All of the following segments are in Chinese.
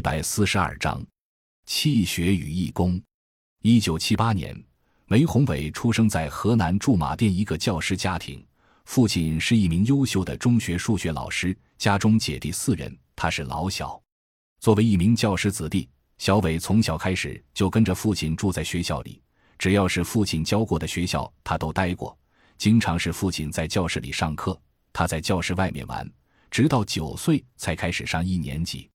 一百四十二章，气血与义工。一九七八年，梅宏伟出生在河南驻马店一个教师家庭，父亲是一名优秀的中学数学老师，家中姐弟四人，他是老小。作为一名教师子弟，小伟从小开始就跟着父亲住在学校里，只要是父亲教过的学校，他都待过。经常是父亲在教室里上课，他在教室外面玩，直到九岁才开始上一年级。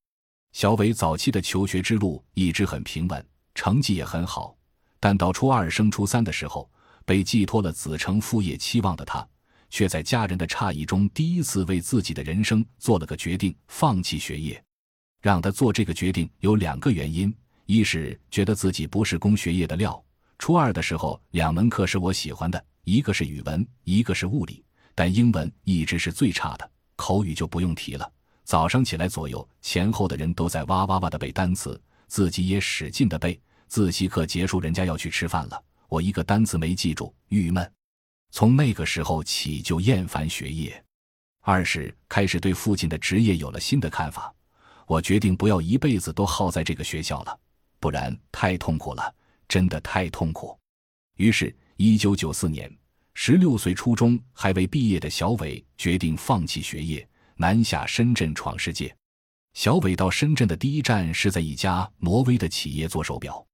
小伟早期的求学之路一直很平稳，成绩也很好。但到初二升初三的时候，被寄托了子承父业期望的他，却在家人的诧异中，第一次为自己的人生做了个决定，放弃学业。让他做这个决定有两个原因：一是觉得自己不是攻学业的料。初二的时候，两门课是我喜欢的，一个是语文，一个是物理，但英文一直是最差的，口语就不用提了。早上起来，左右前后的人都在哇哇哇的背单词，自己也使劲的背。自习课结束，人家要去吃饭了，我一个单词没记住，郁闷。从那个时候起就厌烦学业。二是开始对父亲的职业有了新的看法，我决定不要一辈子都耗在这个学校了，不然太痛苦了，真的太痛苦。于是，一九九四年，十六岁初中还未毕业的小伟决定放弃学业。南下深圳闯世界，小伟到深圳的第一站是在一家挪威的企业做手表。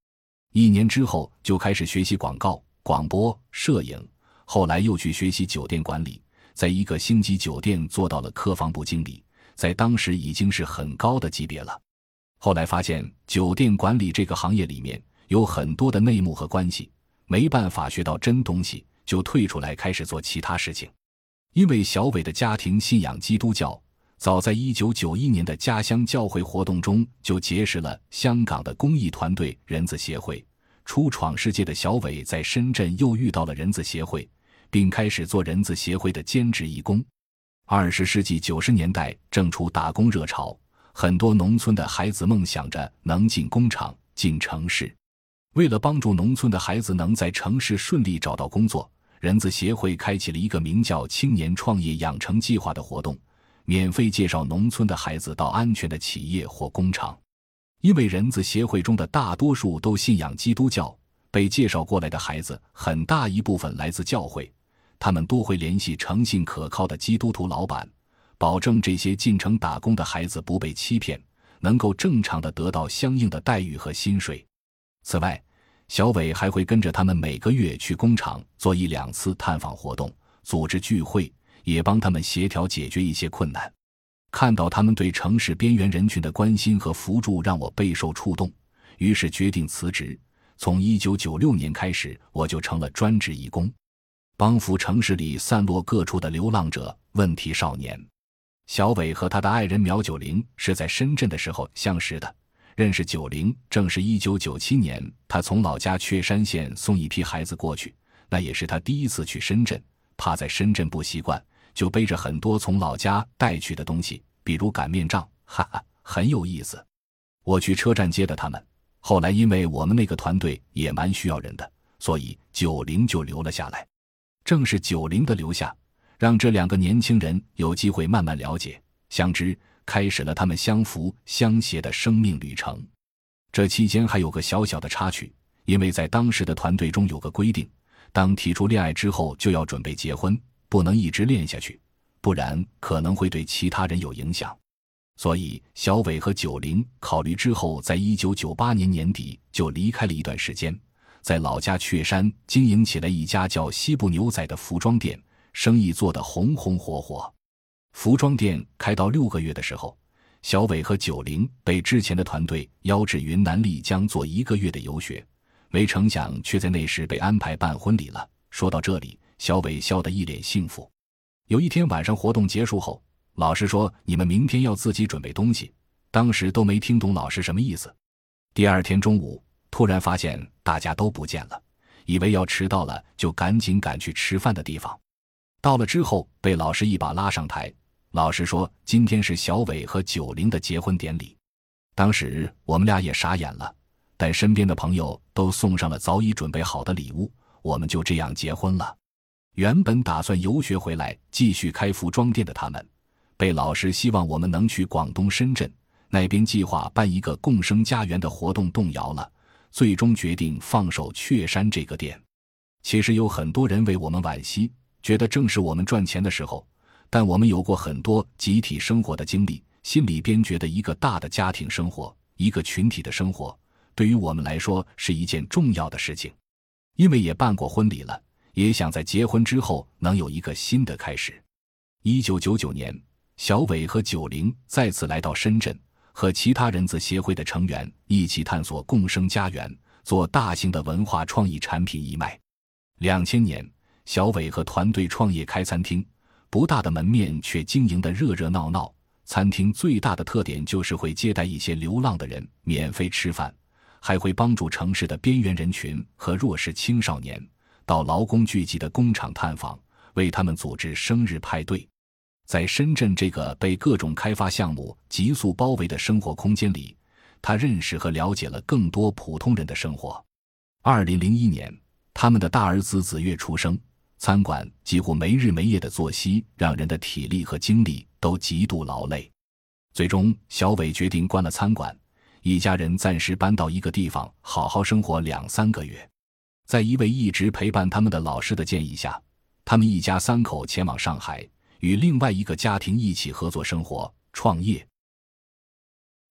一年之后就开始学习广告、广播、摄影，后来又去学习酒店管理，在一个星级酒店做到了客房部经理，在当时已经是很高的级别了。后来发现酒店管理这个行业里面有很多的内幕和关系，没办法学到真东西，就退出来开始做其他事情。因为小伟的家庭信仰基督教，早在一九九一年的家乡教会活动中就结识了香港的公益团队人子协会。初闯世界的小伟在深圳又遇到了人子协会，并开始做人子协会的兼职义工。二十世纪九十年代正处打工热潮，很多农村的孩子梦想着能进工厂、进城市。为了帮助农村的孩子能在城市顺利找到工作。人子协会开启了一个名叫“青年创业养成计划”的活动，免费介绍农村的孩子到安全的企业或工厂。因为人子协会中的大多数都信仰基督教，被介绍过来的孩子很大一部分来自教会，他们都会联系诚信可靠的基督徒老板，保证这些进城打工的孩子不被欺骗，能够正常的得到相应的待遇和薪水。此外，小伟还会跟着他们每个月去工厂做一两次探访活动，组织聚会，也帮他们协调解决一些困难。看到他们对城市边缘人群的关心和扶助，让我备受触动，于是决定辞职。从一九九六年开始，我就成了专职义工，帮扶城市里散落各处的流浪者、问题少年。小伟和他的爱人苗九龄是在深圳的时候相识的。认识九龄，正是一九九七年，他从老家雀山县送一批孩子过去，那也是他第一次去深圳。怕在深圳不习惯，就背着很多从老家带去的东西，比如擀面杖，哈哈，很有意思。我去车站接的他们，后来因为我们那个团队也蛮需要人的，所以九龄就留了下来。正是九龄的留下，让这两个年轻人有机会慢慢了解、相知。开始了他们相扶相携的生命旅程。这期间还有个小小的插曲，因为在当时的团队中有个规定，当提出恋爱之后就要准备结婚，不能一直恋下去，不然可能会对其他人有影响。所以小伟和九龄考虑之后，在一九九八年年底就离开了一段时间，在老家雀山经营起了一家叫西部牛仔的服装店，生意做得红红火火。服装店开到六个月的时候，小伟和九龄被之前的团队邀至云南丽江做一个月的游学，没成想却在那时被安排办婚礼了。说到这里，小伟笑得一脸幸福。有一天晚上活动结束后，老师说：“你们明天要自己准备东西。”当时都没听懂老师什么意思。第二天中午，突然发现大家都不见了，以为要迟到了，就赶紧赶去吃饭的地方。到了之后，被老师一把拉上台。老师说：“今天是小伟和九龄的结婚典礼。”当时我们俩也傻眼了，但身边的朋友都送上了早已准备好的礼物，我们就这样结婚了。原本打算游学回来继续开服装店的他们，被老师希望我们能去广东深圳，那边计划办一个共生家园的活动动摇了，最终决定放手雀山这个店。其实有很多人为我们惋惜，觉得正是我们赚钱的时候，但我们有过很多集体生活的经历，心里边觉得一个大的家庭生活，一个群体的生活，对于我们来说是一件重要的事情，因为也办过婚礼了。也想在结婚之后能有一个新的开始。一九九九年，小伟和九零再次来到深圳，和其他人字协会的成员一起探索共生家园，做大型的文化创意产品义卖。两千年，小伟和团队创业开餐厅，不大的门面却经营得热热闹闹。餐厅最大的特点就是会接待一些流浪的人，免费吃饭，还会帮助城市的边缘人群和弱势青少年。到劳工聚集的工厂探访，为他们组织生日派对。在深圳这个被各种开发项目急速包围的生活空间里，他认识和了解了更多普通人的生活。二零零一年，他们的大儿子子月出生，餐馆几乎没日没夜的作息，让人的体力和精力都极度劳累。最终，小伟决定关了餐馆，一家人暂时搬到一个地方，好好生活两三个月。在一位一直陪伴他们的老师的建议下，他们一家三口前往上海，与另外一个家庭一起合作生活、创业。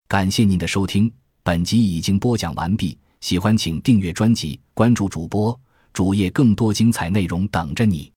感谢您的收听，本集已经播讲完毕。喜欢请订阅专辑，关注主播主页，更多精彩内容等着你。